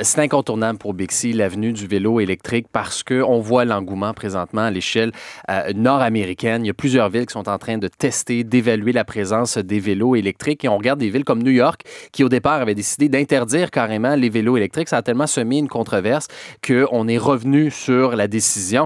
C'est incontournable pour Bixi, l'avenue du vélo électrique, parce qu'on voit l'engouement présentement à l'échelle euh, nord-américaine. Il y a plusieurs villes qui sont en train de tester, d'évaluer la présence des vélos électriques. Et on regarde des villes comme New York, qui au départ avait décidé d'interdire carrément les vélos électriques. Ça a tellement semé une controverse qu'on est revenu sur la décision.